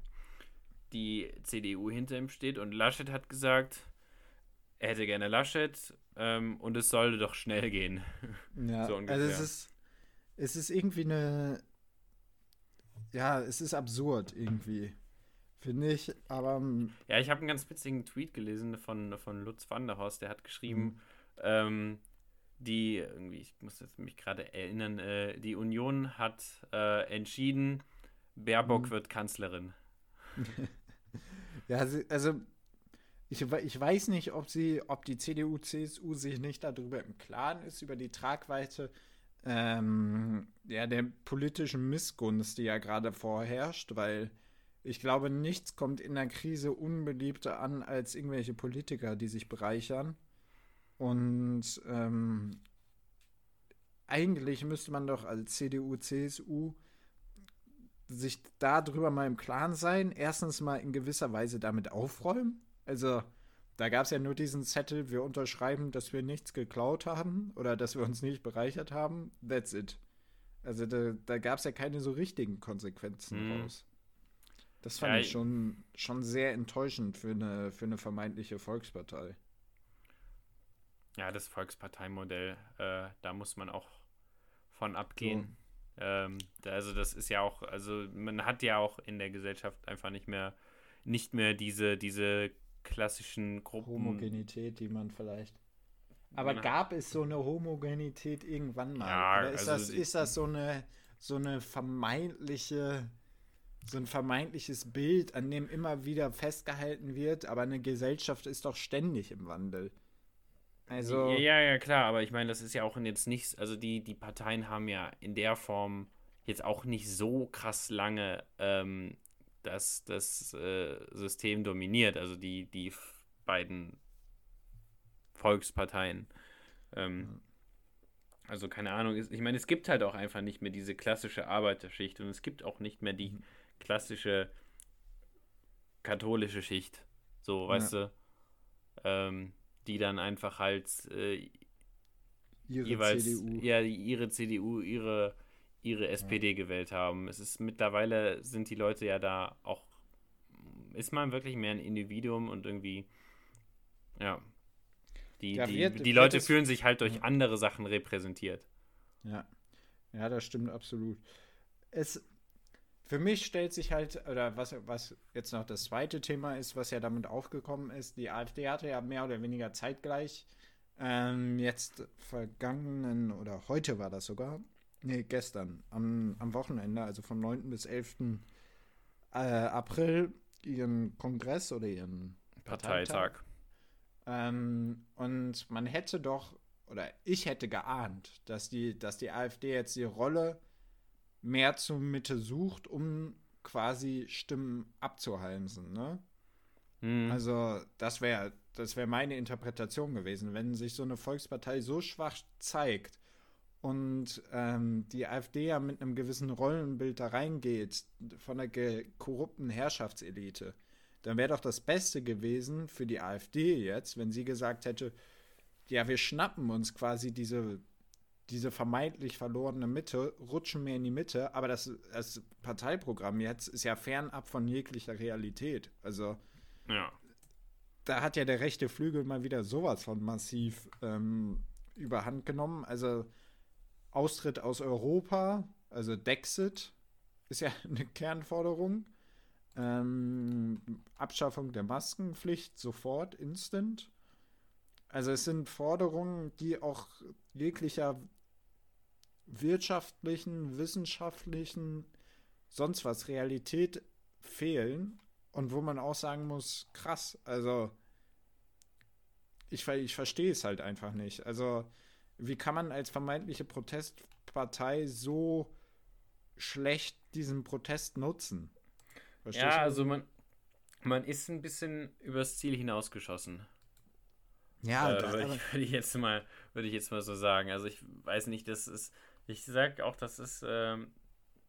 die CDU hinter ihm steht. Und Laschet hat gesagt, er hätte gerne Laschet ähm, und es sollte doch schnell gehen. Ja, so also es ist, es ist irgendwie eine, ja, es ist absurd irgendwie, finde ich, aber... Ähm, ja, ich habe einen ganz witzigen Tweet gelesen von, von Lutz van der Horst, der hat geschrieben, mhm. ähm, die, irgendwie, ich muss jetzt mich gerade erinnern, äh, die Union hat äh, entschieden, Baerbock mhm. wird Kanzlerin. ja, also ich, ich weiß nicht, ob sie, ob die CDU, CSU sich nicht darüber im Klaren ist, über die Tragweite ähm, ja, der politischen Missgunst, die ja gerade vorherrscht, weil ich glaube, nichts kommt in der Krise unbeliebter an als irgendwelche Politiker, die sich bereichern. Und ähm, eigentlich müsste man doch als CDU, CSU sich darüber mal im Klaren sein. Erstens mal in gewisser Weise damit aufräumen also, da gab es ja nur diesen Zettel, wir unterschreiben, dass wir nichts geklaut haben oder dass wir uns nicht bereichert haben. That's it. Also da, da gab es ja keine so richtigen Konsequenzen hm. raus. Das fand ja, ich schon, schon sehr enttäuschend für eine, für eine vermeintliche Volkspartei. Ja, das Volksparteimodell, äh, da muss man auch von abgehen. So. Ähm, also das ist ja auch, also man hat ja auch in der Gesellschaft einfach nicht mehr, nicht mehr diese, diese klassischen Gruppen. Homogenität, die man vielleicht. Aber man gab es so eine Homogenität irgendwann mal? Ja, Oder ist, also das, ist das so eine, so eine vermeintliche, so ein vermeintliches Bild, an dem immer wieder festgehalten wird, aber eine Gesellschaft ist doch ständig im Wandel. Also. Ja, ja, klar, aber ich meine, das ist ja auch jetzt nichts, also die, die Parteien haben ja in der Form jetzt auch nicht so krass lange ähm, dass das äh, System dominiert, also die, die beiden Volksparteien. Ähm, also keine Ahnung, ich meine, es gibt halt auch einfach nicht mehr diese klassische Arbeiterschicht und es gibt auch nicht mehr die mhm. klassische katholische Schicht, so, weißt ja. du, ähm, die dann einfach halt äh, ihre jeweils, CDU. ja, ihre CDU, ihre ihre SPD ja. gewählt haben. Es ist mittlerweile sind die Leute ja da auch, ist man wirklich mehr ein Individuum und irgendwie, ja, die, ja, die, wird, die Leute fühlen sich halt durch andere Sachen repräsentiert. Ja, ja, das stimmt absolut. Es, für mich stellt sich halt, oder was, was jetzt noch das zweite Thema ist, was ja damit aufgekommen ist, die AfD hatte ja mehr oder weniger zeitgleich ähm, jetzt vergangenen, oder heute war das sogar, nee, gestern, am, am Wochenende, also vom 9. bis 11. Äh, April, ihren Kongress oder ihren Parteitag. Parteitag. Ähm, und man hätte doch, oder ich hätte geahnt, dass die, dass die AfD jetzt die Rolle mehr zur Mitte sucht, um quasi Stimmen abzuhalten, ne? Hm. Also, das wäre das wäre meine Interpretation gewesen, wenn sich so eine Volkspartei so schwach zeigt und ähm, die AfD ja mit einem gewissen Rollenbild da reingeht, von der korrupten Herrschaftselite, dann wäre doch das Beste gewesen für die AfD jetzt, wenn sie gesagt hätte, ja, wir schnappen uns quasi diese, diese vermeintlich verlorene Mitte, rutschen mehr in die Mitte, aber das, das Parteiprogramm jetzt ist ja fernab von jeglicher Realität. Also, ja. da hat ja der rechte Flügel mal wieder sowas von massiv ähm, überhand genommen. Also, Austritt aus Europa, also Dexit, ist ja eine Kernforderung. Ähm, Abschaffung der Maskenpflicht sofort, instant. Also es sind Forderungen, die auch jeglicher wirtschaftlichen, wissenschaftlichen, sonst was Realität fehlen und wo man auch sagen muss, krass, also ich, ich verstehe es halt einfach nicht. Also wie kann man als vermeintliche Protestpartei so schlecht diesen Protest nutzen? Verstehst ja, du? also man, man ist ein bisschen übers Ziel hinausgeschossen. Ja, äh, würde, ich, würde ich jetzt mal, würde ich jetzt mal so sagen. Also ich weiß nicht, das ist, ich sag auch, das ist, ähm,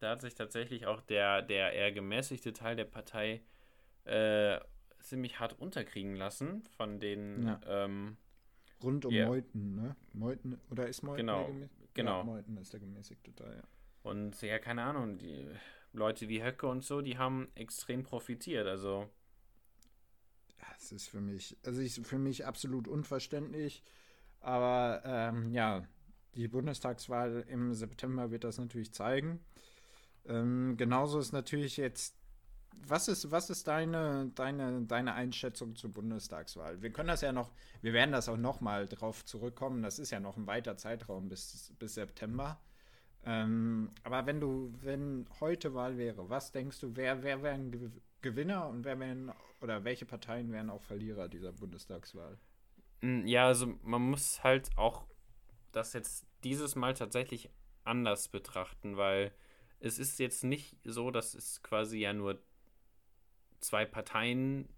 da hat sich tatsächlich auch der, der eher gemäßigte Teil der Partei äh, ziemlich hart unterkriegen lassen von den ja. ähm, rund um yeah. Meuthen, ne? Meuthen oder ist Meuthen genau, genau. Ja, Meuthen ist der gemäßigte Teil, ja. Und ja, keine Ahnung, die Leute wie Höcke und so, die haben extrem profitiert, also es ist für mich, also ist für mich absolut unverständlich. Aber ähm, ja, die Bundestagswahl im September wird das natürlich zeigen. Ähm, genauso ist natürlich jetzt, was ist, was ist deine, deine, deine Einschätzung zur Bundestagswahl? Wir können das ja noch, wir werden das auch noch mal drauf zurückkommen. Das ist ja noch ein weiter Zeitraum bis, bis September. Ähm, aber wenn du, wenn heute Wahl wäre, was denkst du, wer, wer wären Gewinner und wer wären oder welche Parteien wären auch Verlierer dieser Bundestagswahl? Mm, ja, also man muss halt auch das jetzt dieses Mal tatsächlich anders betrachten, weil es ist jetzt nicht so, dass es quasi ja nur zwei Parteien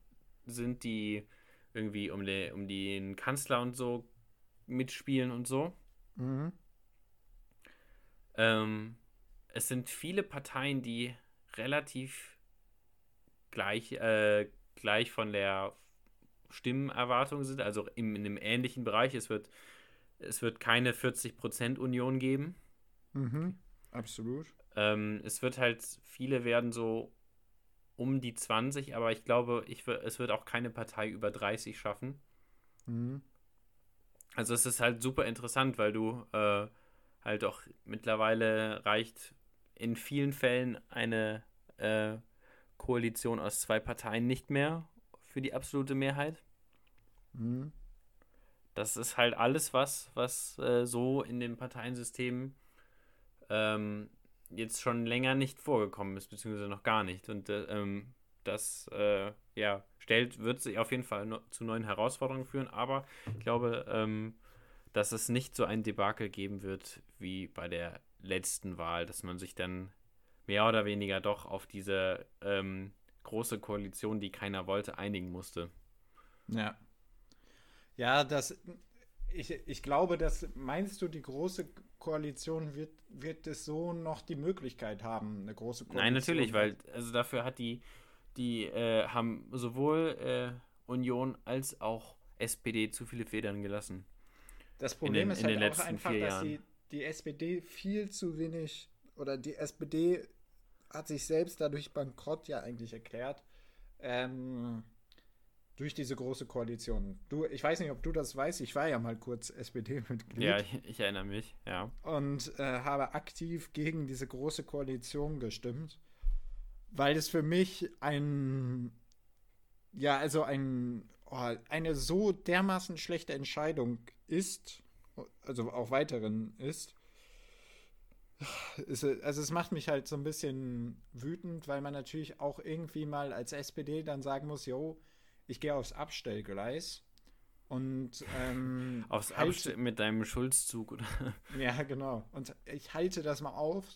sind, die irgendwie um, den, um den Kanzler und so mitspielen und so. Mhm. Ähm, es sind viele Parteien, die relativ gleich, äh, gleich von der Stimmenerwartung sind, also im, in einem ähnlichen Bereich. Es wird, es wird keine 40% Union geben. Mhm, absolut. Ähm, es wird halt, viele werden so um die 20, aber ich glaube, ich, es wird auch keine Partei über 30 schaffen. Mhm. Also es ist halt super interessant, weil du äh, halt auch mittlerweile reicht in vielen Fällen eine äh, Koalition aus zwei Parteien nicht mehr für die absolute Mehrheit. Mhm. Das ist halt alles was, was äh, so in den Parteiensystemen ähm, jetzt schon länger nicht vorgekommen ist, beziehungsweise noch gar nicht. Und äh, ähm, das äh, ja, stellt, wird sich auf jeden Fall no zu neuen Herausforderungen führen, aber ich glaube, ähm, dass es nicht so ein Debakel geben wird wie bei der letzten Wahl, dass man sich dann mehr oder weniger doch auf diese ähm, große Koalition, die keiner wollte, einigen musste. Ja. Ja, das. Ich, ich glaube, dass meinst du, die große Koalition wird, wird es so noch die Möglichkeit haben, eine große Koalition? Nein, natürlich, weil also dafür hat die, die äh, haben sowohl äh, Union als auch SPD zu viele Federn gelassen. Das Problem den, ist halt auch einfach, dass die, die SPD viel zu wenig oder die SPD hat sich selbst dadurch bankrott ja eigentlich erklärt. Ähm, durch diese große Koalition. Du, ich weiß nicht, ob du das weißt, ich war ja mal kurz SPD-Mitglied. Ja, ich, ich, erinnere mich, ja. Und äh, habe aktiv gegen diese große Koalition gestimmt, weil es für mich ein, ja, also ein, oh, eine so dermaßen schlechte Entscheidung ist, also auch weiteren ist, also es macht mich halt so ein bisschen wütend, weil man natürlich auch irgendwie mal als SPD dann sagen muss, jo, ich gehe aufs Abstellgleis und ähm, aufs halt, Abstell mit deinem Schulzzug oder ja genau und ich halte das mal auf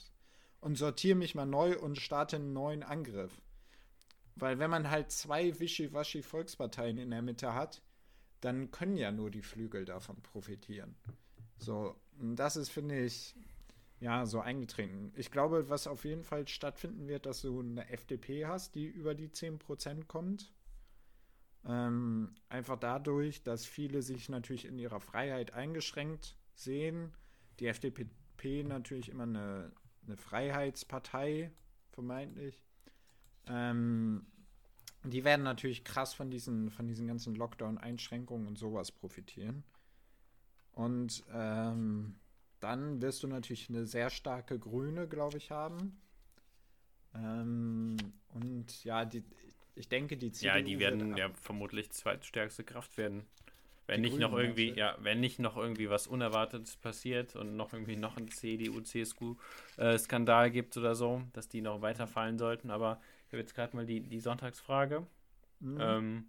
und sortiere mich mal neu und starte einen neuen Angriff, weil wenn man halt zwei wischiwaschi Volksparteien in der Mitte hat, dann können ja nur die Flügel davon profitieren. So, das ist finde ich ja, so eingetreten. Ich glaube, was auf jeden Fall stattfinden wird, dass du eine FDP hast, die über die 10% kommt. Ähm, einfach dadurch, dass viele sich natürlich in ihrer Freiheit eingeschränkt sehen. Die FDP natürlich immer eine, eine Freiheitspartei, vermeintlich. Ähm, die werden natürlich krass von diesen, von diesen ganzen Lockdown-Einschränkungen und sowas profitieren. Und ähm, dann wirst du natürlich eine sehr starke Grüne, glaube ich, haben. Ähm, und ja, die, ich denke, die CDU Ja, die werden ja vermutlich zweitstärkste Kraft werden. Wenn nicht Grünen noch irgendwie, ja, wenn nicht noch irgendwie was Unerwartetes passiert und noch irgendwie noch ein CDU-CSU-Skandal äh, gibt oder so, dass die noch weiterfallen sollten. Aber ich habe jetzt gerade mal die, die Sonntagsfrage. Mhm. Ähm,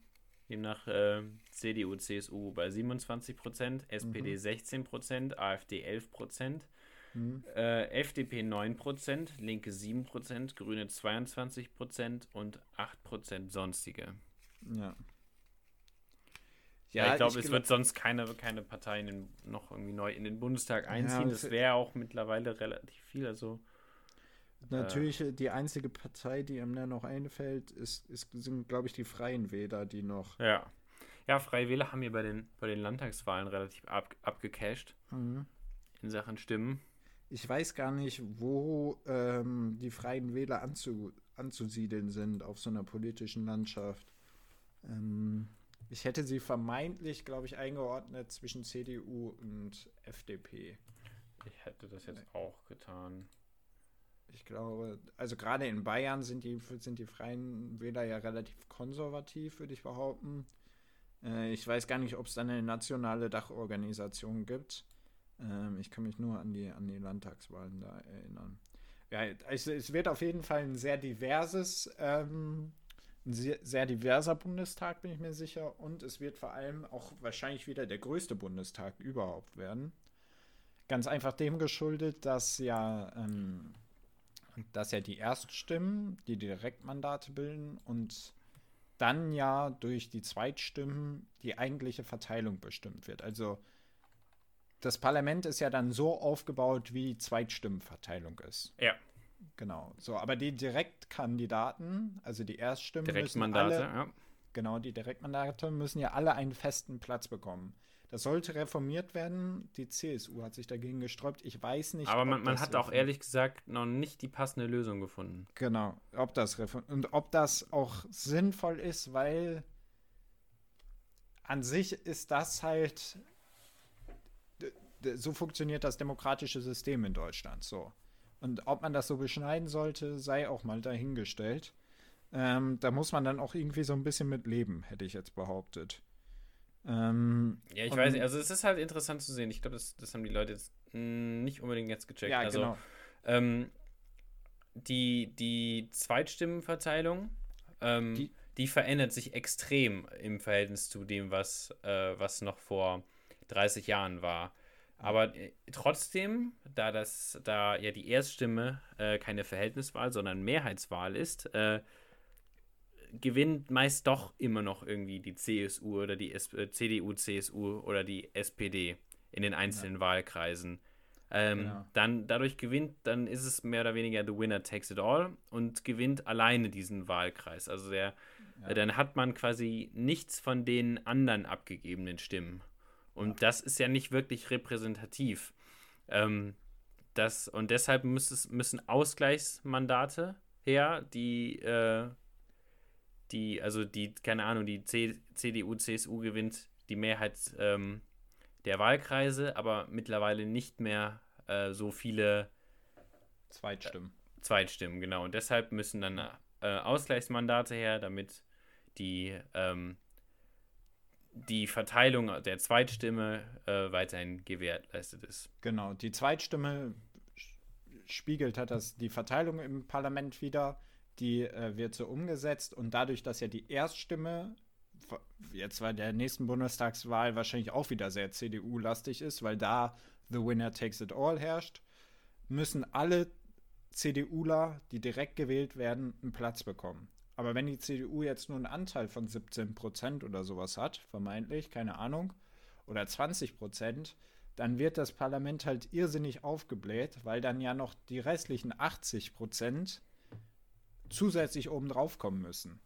demnach äh, CDU, CSU bei 27 Prozent, SPD mhm. 16 Prozent, AfD 11 Prozent, Mhm. Äh, FDP 9%, Linke 7%, Grüne 22% und 8% sonstige. Ja. Ja, ich glaube, es wird sonst keine, keine Partei den, noch irgendwie neu in den Bundestag einziehen. Ja, das wäre auch mittlerweile relativ viel. Also Natürlich, äh, die einzige Partei, die ihm dann noch einfällt, ist, ist sind, glaube ich, die Freien Wähler, die noch. Ja. Ja, Freie Wähler haben hier bei den, bei den Landtagswahlen relativ ab, abgecasht mhm. in Sachen Stimmen ich weiß gar nicht, wo ähm, die Freien Wähler anzu, anzusiedeln sind auf so einer politischen Landschaft. Ähm, ich hätte sie vermeintlich, glaube ich, eingeordnet zwischen CDU und FDP. Ich hätte das jetzt auch getan. Ich glaube, also gerade in Bayern sind die, sind die Freien Wähler ja relativ konservativ, würde ich behaupten. Äh, ich weiß gar nicht, ob es da eine nationale Dachorganisation gibt. Ähm, ich kann mich nur an die, an die Landtagswahlen da erinnern. Ja, es, es wird auf jeden Fall ein sehr diverses, ähm, ein sehr, sehr diverser Bundestag, bin ich mir sicher. Und es wird vor allem auch wahrscheinlich wieder der größte Bundestag überhaupt werden. Ganz einfach dem geschuldet, dass ja, ähm, dass ja die Erststimmen die Direktmandate bilden und dann ja durch die Zweitstimmen die eigentliche Verteilung bestimmt wird. Also das Parlament ist ja dann so aufgebaut, wie die Zweitstimmenverteilung ist. Ja. Genau. So, aber die Direktkandidaten, also die Erststimmen, Direktmandate, müssen alle, ja. Genau, die Direktmandate müssen ja alle einen festen Platz bekommen. Das sollte reformiert werden. Die CSU hat sich dagegen gesträubt. Ich weiß nicht. Aber man, man hat auch ehrlich gesagt noch nicht die passende Lösung gefunden. Genau, ob das und ob das auch sinnvoll ist, weil an sich ist das halt so funktioniert das demokratische System in Deutschland so. Und ob man das so beschneiden sollte, sei auch mal dahingestellt. Ähm, da muss man dann auch irgendwie so ein bisschen mit leben, hätte ich jetzt behauptet. Ähm, ja, ich weiß nicht. Also, es ist halt interessant zu sehen. Ich glaube, das, das haben die Leute jetzt nicht unbedingt jetzt gecheckt. Ja, also, genau. Ähm, die, die Zweitstimmenverteilung, ähm, die, die, verändert sich extrem im Verhältnis zu dem, was, äh, was noch vor 30 Jahren war. Aber äh, trotzdem, da das, da ja die Erststimme äh, keine Verhältniswahl, sondern Mehrheitswahl ist, äh, gewinnt meist doch immer noch irgendwie die CSU oder die S äh, CDU, CSU oder die SPD in den einzelnen ja. Wahlkreisen. Ähm, genau. Dann dadurch gewinnt, dann ist es mehr oder weniger the winner takes it all und gewinnt alleine diesen Wahlkreis. Also der, ja. äh, dann hat man quasi nichts von den anderen abgegebenen Stimmen. Und das ist ja nicht wirklich repräsentativ. Ähm, das, und deshalb müssen, müssen Ausgleichsmandate her, die, äh, die, also die, keine Ahnung, die C CDU, CSU gewinnt die Mehrheit ähm, der Wahlkreise, aber mittlerweile nicht mehr äh, so viele Zweitstimmen. Äh, Zweitstimmen, genau. Und deshalb müssen dann äh, Ausgleichsmandate her, damit die ähm, die Verteilung der Zweitstimme äh, weiterhin gewährleistet ist. Genau, die Zweitstimme spiegelt hat das die Verteilung im Parlament wieder, die äh, wird so umgesetzt und dadurch, dass ja die Erststimme jetzt bei der nächsten Bundestagswahl wahrscheinlich auch wieder sehr CDU-lastig ist, weil da the winner takes it all herrscht, müssen alle CDUler, die direkt gewählt werden, einen Platz bekommen. Aber wenn die CDU jetzt nur einen Anteil von 17 Prozent oder sowas hat, vermeintlich, keine Ahnung, oder 20 Prozent, dann wird das Parlament halt irrsinnig aufgebläht, weil dann ja noch die restlichen 80 Prozent zusätzlich oben drauf kommen müssen.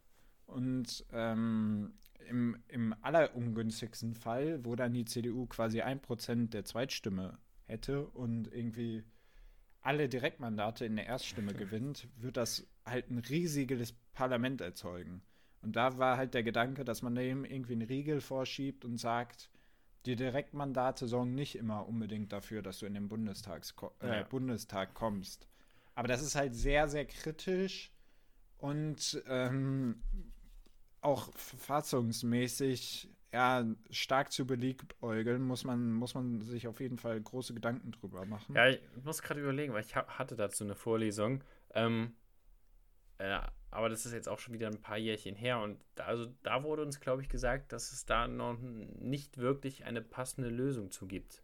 Und ähm, im, im allerungünstigsten Fall, wo dann die CDU quasi ein Prozent der Zweitstimme hätte und irgendwie alle Direktmandate in der Erststimme gewinnt, wird das halt ein riesiges Parlament erzeugen. Und da war halt der Gedanke, dass man dem irgendwie einen Riegel vorschiebt und sagt, die Direktmandate sorgen nicht immer unbedingt dafür, dass du in den Bundestags äh, ja. Bundestag kommst. Aber das ist halt sehr, sehr kritisch und ähm, auch verfassungsmäßig ja, stark zu beliebäugeln, muss man, muss man sich auf jeden Fall große Gedanken drüber machen. Ja, ich muss gerade überlegen, weil ich hatte dazu eine Vorlesung. Ähm, äh, aber das ist jetzt auch schon wieder ein paar Jährchen her und da, also da wurde uns, glaube ich, gesagt, dass es da noch nicht wirklich eine passende Lösung zu gibt.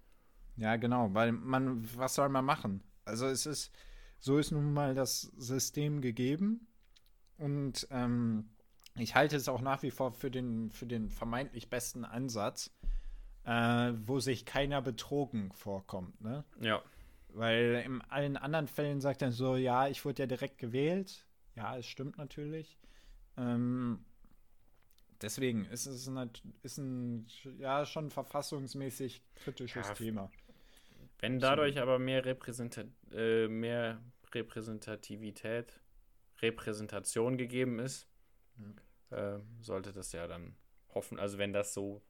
Ja, genau, weil man, was soll man machen? Also es ist, so ist nun mal das System gegeben und ähm, ich halte es auch nach wie vor für den, für den vermeintlich besten Ansatz, äh, wo sich keiner betrogen vorkommt, ne? Ja. Weil in allen anderen Fällen sagt er so, ja, ich wurde ja direkt gewählt, ja, es stimmt natürlich. Ähm, deswegen ist es ein, ist ein ja schon verfassungsmäßig kritisches ja, Thema. Wenn dadurch aber mehr, Repräsentat äh, mehr Repräsentativität, Repräsentation gegeben ist, mhm. äh, sollte das ja dann hoffen, also wenn das so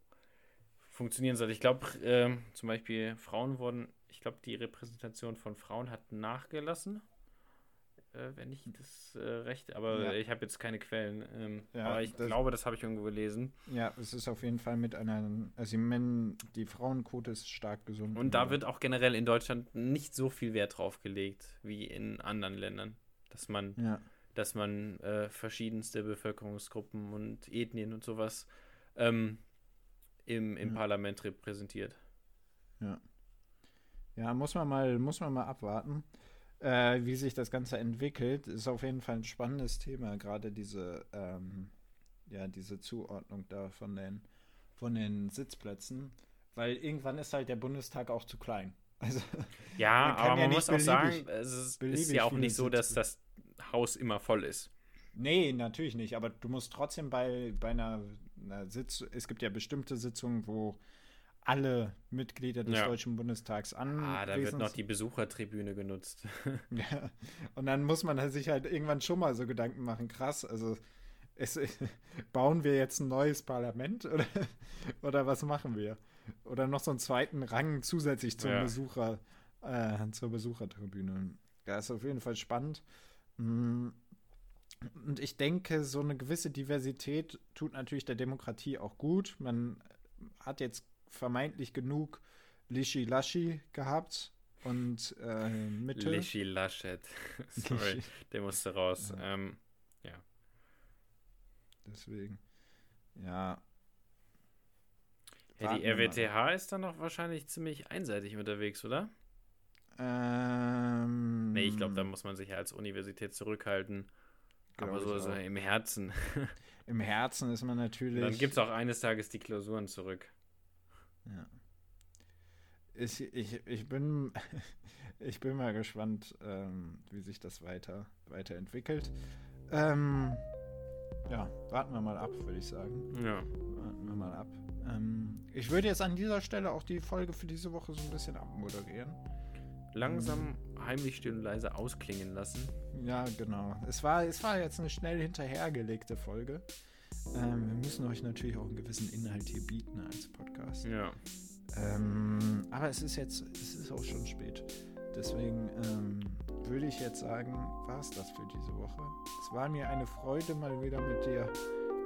funktionieren sollte. Ich glaube, äh, zum Beispiel Frauen wurden, ich glaube, die Repräsentation von Frauen hat nachgelassen äh, wenn ich das äh, recht, aber ja. ich habe jetzt keine Quellen. Ähm, ja, aber ich das, glaube, das habe ich irgendwo gelesen. Ja, es ist auf jeden Fall mit einer, also die, die Frauenquote ist stark gesunken. Und da wird auch generell in Deutschland nicht so viel Wert drauf gelegt wie in anderen Ländern, dass man, ja. dass man äh, verschiedenste Bevölkerungsgruppen und Ethnien und sowas ähm, im, im Parlament repräsentiert. Ja. Ja, muss man mal, muss man mal abwarten äh, wie sich das Ganze entwickelt. Ist auf jeden Fall ein spannendes Thema, gerade diese, ähm, ja, diese Zuordnung da von den, von den Sitzplätzen. Weil irgendwann ist halt der Bundestag auch zu klein. Also, ja, man aber man ja muss auch sagen, es ist ja auch nicht so, dass das Haus immer voll ist. Nee, natürlich nicht. Aber du musst trotzdem bei, bei einer, einer Sitzung, es gibt ja bestimmte Sitzungen, wo alle Mitglieder des ja. Deutschen Bundestags an. Ah, da wird noch die Besuchertribüne genutzt. ja. Und dann muss man sich halt irgendwann schon mal so Gedanken machen, krass, also es, bauen wir jetzt ein neues Parlament oder, oder was machen wir? Oder noch so einen zweiten Rang zusätzlich zum ja. Besucher, äh, zur Besuchertribüne. Ja, ist auf jeden Fall spannend. Mm. Und ich denke, so eine gewisse Diversität tut natürlich der Demokratie auch gut. Man hat jetzt vermeintlich genug Lischi Laschi gehabt und äh, Mitte. Lischi Laschet. Sorry, der musste raus. Ja. Ähm, ja. Deswegen. Ja. ja die RWTH ist dann auch wahrscheinlich ziemlich einseitig unterwegs, oder? Ähm, nee, ich glaube, da muss man sich ja als Universität zurückhalten. Aber so, so im Herzen. Im Herzen ist man natürlich. Dann gibt es auch eines Tages die Klausuren zurück. Ja. Ich, ich, ich, bin, ich bin mal gespannt, ähm, wie sich das weiter, weiterentwickelt. Ähm, ja, warten wir mal ab, würde ich sagen. Ja. Warten wir mal ab. Ähm, ich würde jetzt an dieser Stelle auch die Folge für diese Woche so ein bisschen abmoderieren. Langsam heimlich still und leise ausklingen lassen. Ja, genau. Es war, es war jetzt eine schnell hinterhergelegte Folge. Ähm, wir müssen euch natürlich auch einen gewissen Inhalt hier bieten als Podcast. Ja. Ähm, aber es ist jetzt, es ist auch schon spät. Deswegen ähm, würde ich jetzt sagen, war es das für diese Woche. Es war mir eine Freude, mal wieder mit dir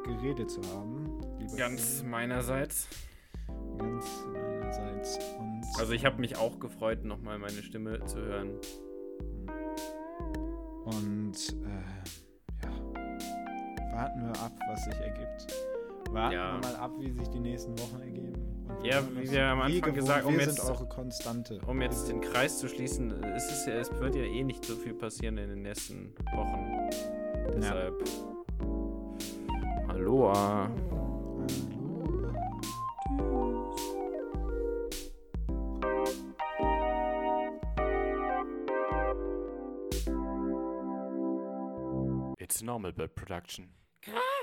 geredet zu haben. Ganz Film. meinerseits. Ganz meinerseits. Und also ich habe mich auch gefreut, nochmal meine Stimme zu hören. Und äh, warten wir ab, was sich ergibt. Warten ja. wir mal ab, wie sich die nächsten Wochen ergeben. ja, wie wir am Anfang gesagt haben, um jetzt, eure Konstante. Um jetzt den Kreis zu schließen, es, ist ja, es wird ja eh nicht so viel passieren in den nächsten Wochen. Deshalb. Ja. Aloha. It's normal bird production. Krass!